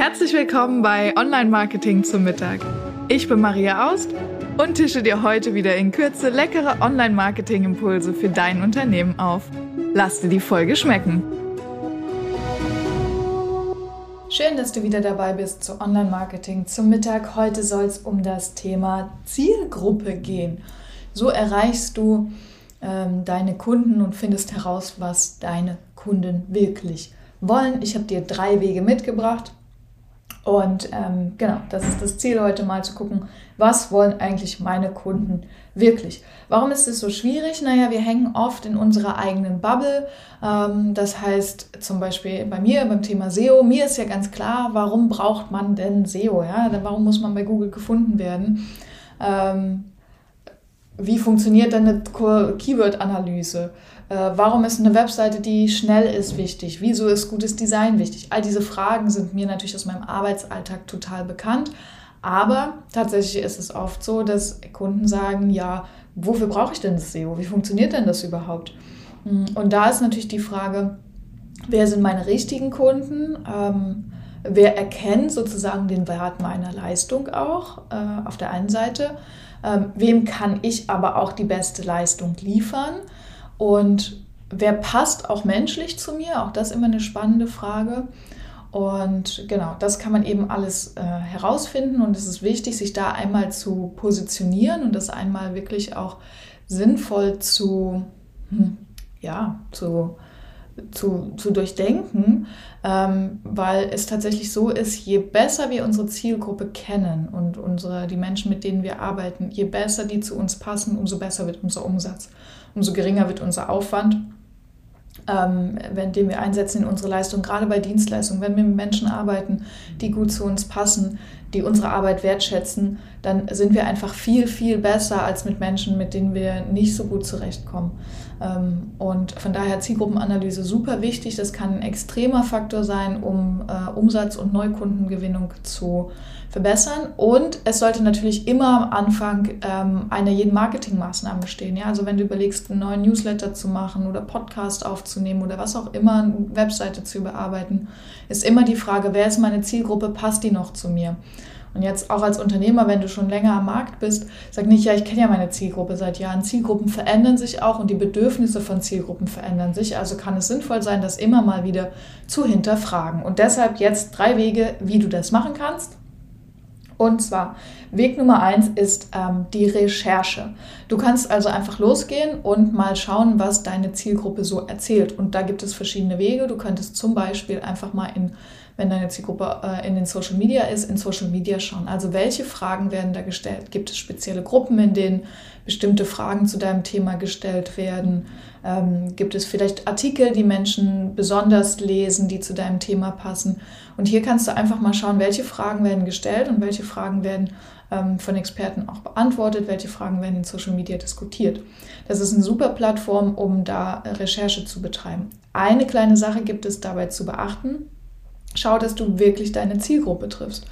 Herzlich willkommen bei Online Marketing zum Mittag. Ich bin Maria Aust und tische dir heute wieder in Kürze leckere Online Marketing Impulse für dein Unternehmen auf. Lass dir die Folge schmecken. Schön, dass du wieder dabei bist zu Online Marketing zum Mittag. Heute soll es um das Thema Zielgruppe gehen. So erreichst du ähm, deine Kunden und findest heraus, was deine Kunden wirklich wollen. Ich habe dir drei Wege mitgebracht. Und ähm, genau, das ist das Ziel heute mal zu gucken, was wollen eigentlich meine Kunden wirklich. Warum ist es so schwierig? Naja, wir hängen oft in unserer eigenen Bubble. Ähm, das heißt zum Beispiel bei mir beim Thema SEO, mir ist ja ganz klar, warum braucht man denn SEO? Ja? Warum muss man bei Google gefunden werden? Ähm, wie funktioniert denn eine Keyword-Analyse? Äh, warum ist eine Webseite, die schnell ist, wichtig? Wieso ist gutes Design wichtig? All diese Fragen sind mir natürlich aus meinem Arbeitsalltag total bekannt. Aber tatsächlich ist es oft so, dass Kunden sagen, ja, wofür brauche ich denn das SEO? Wie funktioniert denn das überhaupt? Hm, und da ist natürlich die Frage, wer sind meine richtigen Kunden? Ähm, wer erkennt sozusagen den Wert meiner Leistung auch äh, auf der einen Seite? Ähm, wem kann ich aber auch die beste Leistung liefern? Und wer passt auch menschlich zu mir? Auch das immer eine spannende Frage. Und genau, das kann man eben alles äh, herausfinden und es ist wichtig, sich da einmal zu positionieren und das einmal wirklich auch sinnvoll zu, hm, ja, zu, zu, zu durchdenken, ähm, weil es tatsächlich so ist, je besser wir unsere Zielgruppe kennen und unsere, die Menschen, mit denen wir arbeiten, je besser die zu uns passen, umso besser wird unser Umsatz umso geringer wird unser Aufwand, ähm, den wir einsetzen in unsere Leistung, gerade bei Dienstleistungen. Wenn wir mit Menschen arbeiten, die gut zu uns passen, die unsere Arbeit wertschätzen, dann sind wir einfach viel, viel besser als mit Menschen, mit denen wir nicht so gut zurechtkommen. Ähm, und von daher Zielgruppenanalyse super wichtig. Das kann ein extremer Faktor sein, um äh, Umsatz- und Neukundengewinnung zu verbessern. Und es sollte natürlich immer am Anfang ähm, einer jeden Marketingmaßnahme stehen. Ja? Also wenn du überlegst, einen neuen Newsletter zu machen oder Podcast aufzunehmen oder was auch immer, eine Webseite zu überarbeiten, ist immer die Frage, wer ist meine Zielgruppe, passt die noch zu mir? Und jetzt auch als Unternehmer, wenn du schon länger am Markt bist, sag nicht, ja, ich kenne ja meine Zielgruppe seit Jahren. Zielgruppen verändern sich auch und die Bedürfnisse von Zielgruppen verändern sich. Also kann es sinnvoll sein, das immer mal wieder zu hinterfragen. Und deshalb jetzt drei Wege, wie du das machen kannst. Und zwar, Weg Nummer eins ist ähm, die Recherche. Du kannst also einfach losgehen und mal schauen, was deine Zielgruppe so erzählt. Und da gibt es verschiedene Wege. Du könntest zum Beispiel einfach mal in wenn deine Zielgruppe äh, in den Social Media ist, in Social Media schauen. Also welche Fragen werden da gestellt? Gibt es spezielle Gruppen, in denen bestimmte Fragen zu deinem Thema gestellt werden? Ähm, gibt es vielleicht Artikel, die Menschen besonders lesen, die zu deinem Thema passen? Und hier kannst du einfach mal schauen, welche Fragen werden gestellt und welche Fragen werden ähm, von Experten auch beantwortet, welche Fragen werden in Social Media diskutiert. Das ist eine super Plattform, um da Recherche zu betreiben. Eine kleine Sache gibt es dabei zu beachten. Schau, dass du wirklich deine Zielgruppe triffst.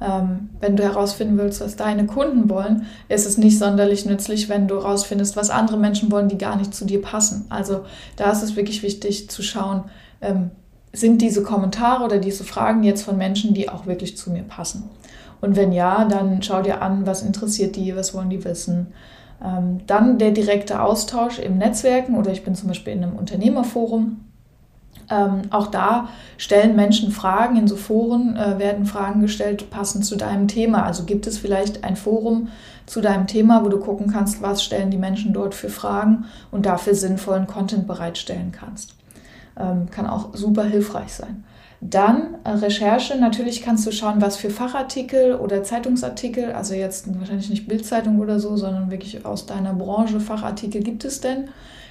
Ähm, wenn du herausfinden willst, was deine Kunden wollen, ist es nicht sonderlich nützlich, wenn du herausfindest, was andere Menschen wollen, die gar nicht zu dir passen. Also da ist es wirklich wichtig zu schauen, ähm, sind diese Kommentare oder diese Fragen jetzt von Menschen, die auch wirklich zu mir passen. Und wenn ja, dann schau dir an, was interessiert die, was wollen die wissen. Ähm, dann der direkte Austausch im Netzwerken oder ich bin zum Beispiel in einem Unternehmerforum ähm, auch da stellen Menschen Fragen, in so Foren äh, werden Fragen gestellt, passend zu deinem Thema. Also gibt es vielleicht ein Forum zu deinem Thema, wo du gucken kannst, was stellen die Menschen dort für Fragen und dafür sinnvollen Content bereitstellen kannst. Ähm, kann auch super hilfreich sein. Dann äh, Recherche. Natürlich kannst du schauen, was für Fachartikel oder Zeitungsartikel, also jetzt wahrscheinlich nicht Bildzeitung oder so, sondern wirklich aus deiner Branche Fachartikel gibt es denn.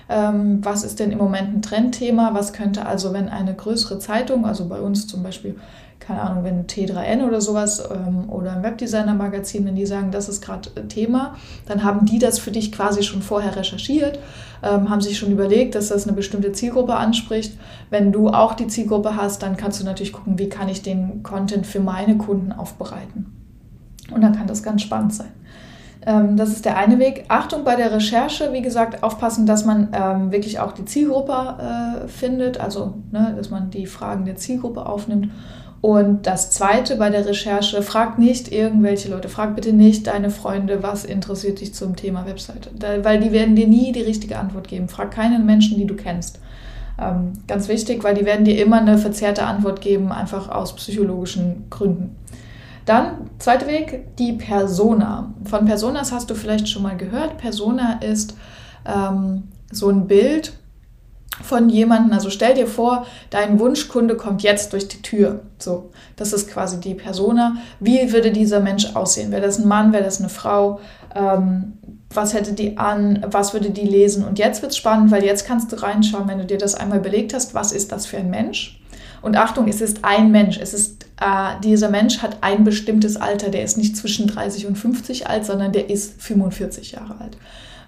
Ähm, was ist denn im Moment ein Trendthema? Was könnte also, wenn eine größere Zeitung, also bei uns zum Beispiel, keine Ahnung, wenn T3N oder sowas ähm, oder ein Webdesigner-Magazin, wenn die sagen, das ist gerade Thema, dann haben die das für dich quasi schon vorher recherchiert, ähm, haben sich schon überlegt, dass das eine bestimmte Zielgruppe anspricht. Wenn du auch die Zielgruppe hast, dann kannst du natürlich gucken, wie kann ich den Content für meine Kunden aufbereiten. Und dann kann das ganz spannend sein. Ähm, das ist der eine Weg. Achtung bei der Recherche, wie gesagt, aufpassen, dass man ähm, wirklich auch die Zielgruppe äh, findet, also ne, dass man die Fragen der Zielgruppe aufnimmt. Und das Zweite bei der Recherche, frag nicht irgendwelche Leute, frag bitte nicht deine Freunde, was interessiert dich zum Thema Webseite, da, weil die werden dir nie die richtige Antwort geben. Frag keinen Menschen, die du kennst. Ähm, ganz wichtig, weil die werden dir immer eine verzerrte Antwort geben, einfach aus psychologischen Gründen. Dann, zweiter Weg, die Persona. Von Personas hast du vielleicht schon mal gehört. Persona ist ähm, so ein Bild, von jemandem, also stell dir vor, dein Wunschkunde kommt jetzt durch die Tür. So, das ist quasi die Persona. Wie würde dieser Mensch aussehen? Wäre das ein Mann, wäre das eine Frau? Ähm, was hätte die an? Was würde die lesen? Und jetzt wird es spannend, weil jetzt kannst du reinschauen, wenn du dir das einmal überlegt hast, was ist das für ein Mensch? Und Achtung, es ist ein Mensch. Es ist, äh, dieser Mensch hat ein bestimmtes Alter. Der ist nicht zwischen 30 und 50 alt, sondern der ist 45 Jahre alt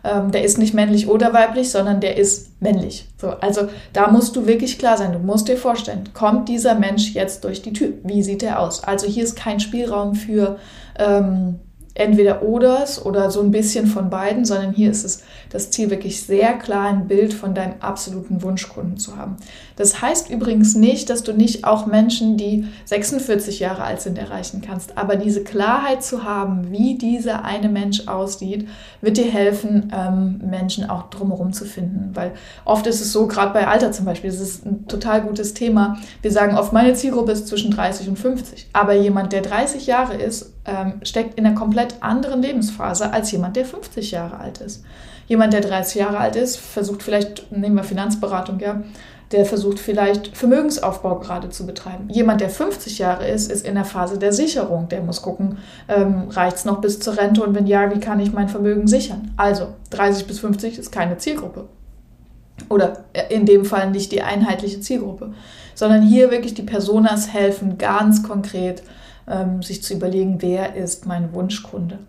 ähm, der ist nicht männlich oder weiblich, sondern der ist männlich. So, also da musst du wirklich klar sein. Du musst dir vorstellen, kommt dieser Mensch jetzt durch die Tür? Wie sieht er aus? Also hier ist kein Spielraum für ähm, entweder oders oder so ein bisschen von beiden, sondern hier ist es das Ziel, wirklich sehr klar ein Bild von deinem absoluten Wunschkunden zu haben. Das heißt übrigens nicht, dass du nicht auch Menschen, die 46 Jahre alt sind, erreichen kannst. Aber diese Klarheit zu haben, wie dieser eine Mensch aussieht, wird dir helfen, ähm, Menschen auch drumherum zu finden. Weil oft ist es so, gerade bei Alter zum Beispiel, das ist ein total gutes Thema. Wir sagen oft, meine Zielgruppe ist zwischen 30 und 50. Aber jemand, der 30 Jahre ist, ähm, steckt in einer komplett anderen Lebensphase als jemand, der 50 Jahre alt ist. Jemand, der 30 Jahre alt ist, versucht vielleicht, nehmen wir Finanzberatung, ja, der versucht vielleicht Vermögensaufbau gerade zu betreiben. Jemand, der 50 Jahre ist, ist in der Phase der Sicherung. Der muss gucken, ähm, reicht es noch bis zur Rente und wenn ja, wie kann ich mein Vermögen sichern? Also 30 bis 50 ist keine Zielgruppe. Oder äh, in dem Fall nicht die einheitliche Zielgruppe, sondern hier wirklich die Personas helfen ganz konkret ähm, sich zu überlegen, wer ist mein Wunschkunde.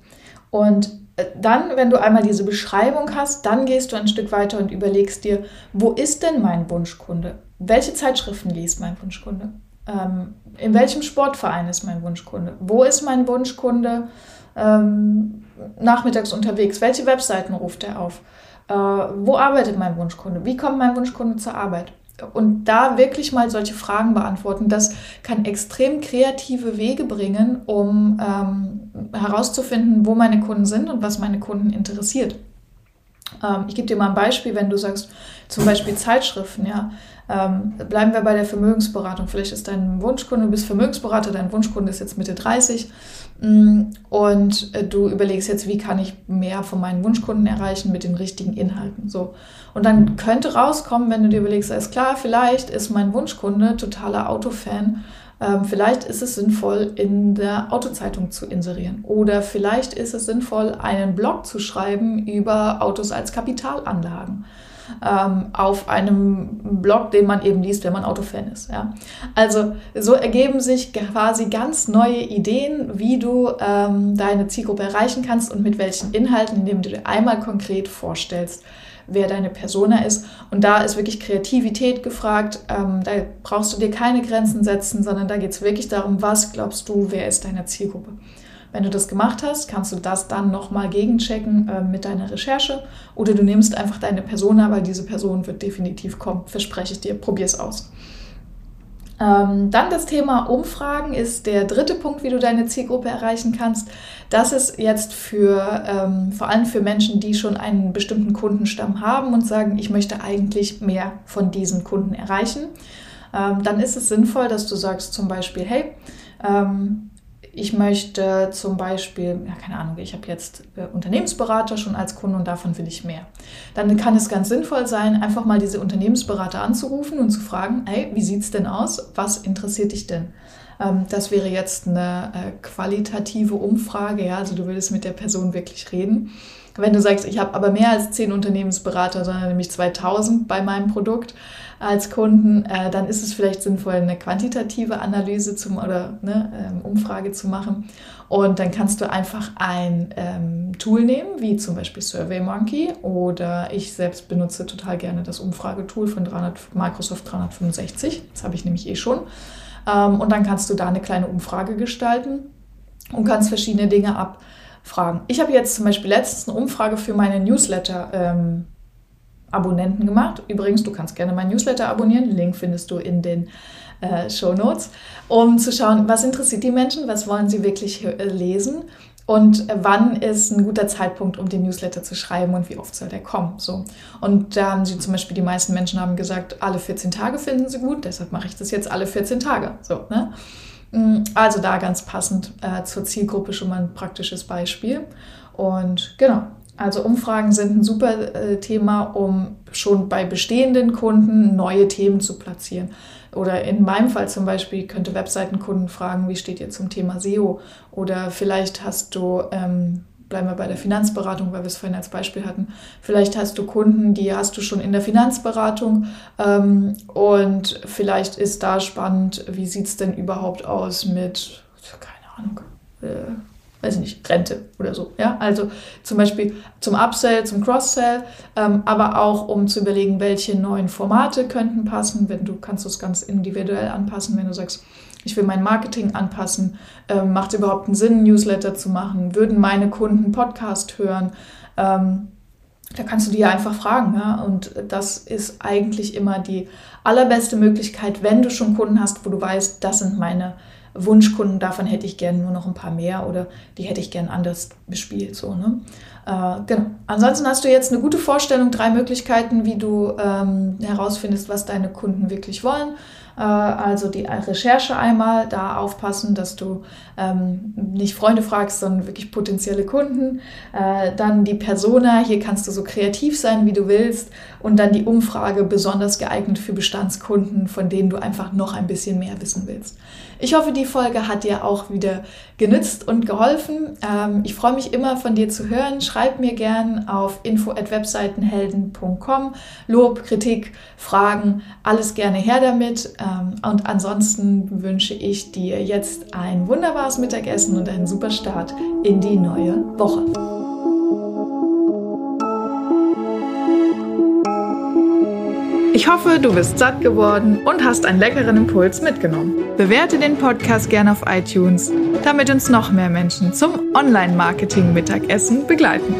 Und dann, wenn du einmal diese Beschreibung hast, dann gehst du ein Stück weiter und überlegst dir, wo ist denn mein Wunschkunde? Welche Zeitschriften liest mein Wunschkunde? Ähm, in welchem Sportverein ist mein Wunschkunde? Wo ist mein Wunschkunde ähm, nachmittags unterwegs? Welche Webseiten ruft er auf? Äh, wo arbeitet mein Wunschkunde? Wie kommt mein Wunschkunde zur Arbeit? Und da wirklich mal solche Fragen beantworten, das kann extrem kreative Wege bringen, um ähm, herauszufinden, wo meine Kunden sind und was meine Kunden interessiert. Ähm, ich gebe dir mal ein Beispiel, wenn du sagst, zum Beispiel Zeitschriften, ja. Ähm, bleiben wir bei der Vermögensberatung. Vielleicht ist dein Wunschkunde, du bist Vermögensberater, dein Wunschkunde ist jetzt Mitte 30 mm, und äh, du überlegst jetzt, wie kann ich mehr von meinen Wunschkunden erreichen mit den richtigen Inhalten. So. Und dann könnte rauskommen, wenn du dir überlegst, alles klar, vielleicht ist mein Wunschkunde totaler Autofan. Ähm, vielleicht ist es sinnvoll, in der Autozeitung zu inserieren. Oder vielleicht ist es sinnvoll, einen Blog zu schreiben über Autos als Kapitalanlagen ähm, auf einem Blog, den man eben liest, wenn man Autofan ist. Ja? Also so ergeben sich quasi ganz neue Ideen, wie du ähm, deine Zielgruppe erreichen kannst und mit welchen Inhalten, indem du dir einmal konkret vorstellst, wer deine Persona ist. Und da ist wirklich Kreativität gefragt. Ähm, da brauchst du dir keine Grenzen setzen, sondern da geht es wirklich darum, was glaubst du, wer ist deine Zielgruppe. Wenn du das gemacht hast, kannst du das dann nochmal gegenchecken äh, mit deiner Recherche oder du nimmst einfach deine Persona, weil diese Person wird definitiv kommen, verspreche ich dir, probier es aus. Ähm, dann das Thema Umfragen ist der dritte Punkt, wie du deine Zielgruppe erreichen kannst. Das ist jetzt für ähm, vor allem für Menschen, die schon einen bestimmten Kundenstamm haben und sagen, ich möchte eigentlich mehr von diesen Kunden erreichen. Ähm, dann ist es sinnvoll, dass du sagst zum Beispiel, hey, ähm, ich möchte zum Beispiel, ja, keine Ahnung, ich habe jetzt äh, Unternehmensberater schon als Kunde und davon will ich mehr. Dann kann es ganz sinnvoll sein, einfach mal diese Unternehmensberater anzurufen und zu fragen, hey, wie sieht es denn aus? Was interessiert dich denn? Ähm, das wäre jetzt eine äh, qualitative Umfrage, ja, also du würdest mit der Person wirklich reden. Wenn du sagst, ich habe aber mehr als zehn Unternehmensberater, sondern nämlich 2000 bei meinem Produkt, als Kunden, äh, dann ist es vielleicht sinnvoll, eine quantitative Analyse zum, oder ne, ähm, Umfrage zu machen. Und dann kannst du einfach ein ähm, Tool nehmen, wie zum Beispiel SurveyMonkey oder ich selbst benutze total gerne das Umfragetool von 300, Microsoft 365. Das habe ich nämlich eh schon. Ähm, und dann kannst du da eine kleine Umfrage gestalten und kannst verschiedene Dinge abfragen. Ich habe jetzt zum Beispiel letztens eine Umfrage für meine Newsletter ähm, Abonnenten gemacht. Übrigens, du kannst gerne mein Newsletter abonnieren. Link findest du in den äh, Show Notes, um zu schauen, was interessiert die Menschen, was wollen sie wirklich äh, lesen und wann ist ein guter Zeitpunkt, um den Newsletter zu schreiben und wie oft soll der kommen. So. Und da haben sie zum Beispiel, die meisten Menschen haben gesagt, alle 14 Tage finden sie gut, deshalb mache ich das jetzt alle 14 Tage. So, ne? Mm, also da ganz passend äh, zur Zielgruppe schon mal ein praktisches Beispiel. Und genau, also Umfragen sind ein super äh, Thema, um schon bei bestehenden Kunden neue Themen zu platzieren. Oder in meinem Fall zum Beispiel könnte Webseitenkunden fragen, wie steht ihr zum Thema SEO? Oder vielleicht hast du, ähm, bleiben wir bei der Finanzberatung, weil wir es vorhin als Beispiel hatten, vielleicht hast du Kunden, die hast du schon in der Finanzberatung ähm, und vielleicht ist da spannend, wie sieht es denn überhaupt aus mit, keine Ahnung, äh, weiß ich nicht, Rente oder so. Ja? Also zum Beispiel zum Upsell, zum Cross-Sell, ähm, aber auch um zu überlegen, welche neuen Formate könnten passen. Wenn du kannst das ganz individuell anpassen, wenn du sagst, ich will mein Marketing anpassen, ähm, macht es überhaupt einen Sinn, Newsletter zu machen? Würden meine Kunden Podcast hören? Ähm, da kannst du ja einfach fragen. Ja? Und das ist eigentlich immer die allerbeste Möglichkeit, wenn du schon Kunden hast, wo du weißt, das sind meine Wunschkunden, davon hätte ich gerne nur noch ein paar mehr oder die hätte ich gern anders bespielt. So, ne? Äh, genau. Ansonsten hast du jetzt eine gute Vorstellung, drei Möglichkeiten, wie du ähm, herausfindest, was deine Kunden wirklich wollen. Äh, also die Recherche einmal, da aufpassen, dass du ähm, nicht Freunde fragst, sondern wirklich potenzielle Kunden. Äh, dann die Persona, hier kannst du so kreativ sein, wie du willst. Und dann die Umfrage, besonders geeignet für Bestandskunden, von denen du einfach noch ein bisschen mehr wissen willst. Ich hoffe, die Folge hat dir auch wieder genützt und geholfen. Ähm, ich freue mich immer von dir zu hören. Schreib mir gern auf info@webseitenhelden.com. Lob, Kritik, Fragen, alles gerne her damit. Ähm, und ansonsten wünsche ich dir jetzt ein wunderbares Mittagessen und einen super Start in die neue Woche. Ich hoffe, du bist satt geworden und hast einen leckeren Impuls mitgenommen. Bewerte den Podcast gerne auf iTunes, damit uns noch mehr Menschen zum Online-Marketing-Mittagessen begleiten.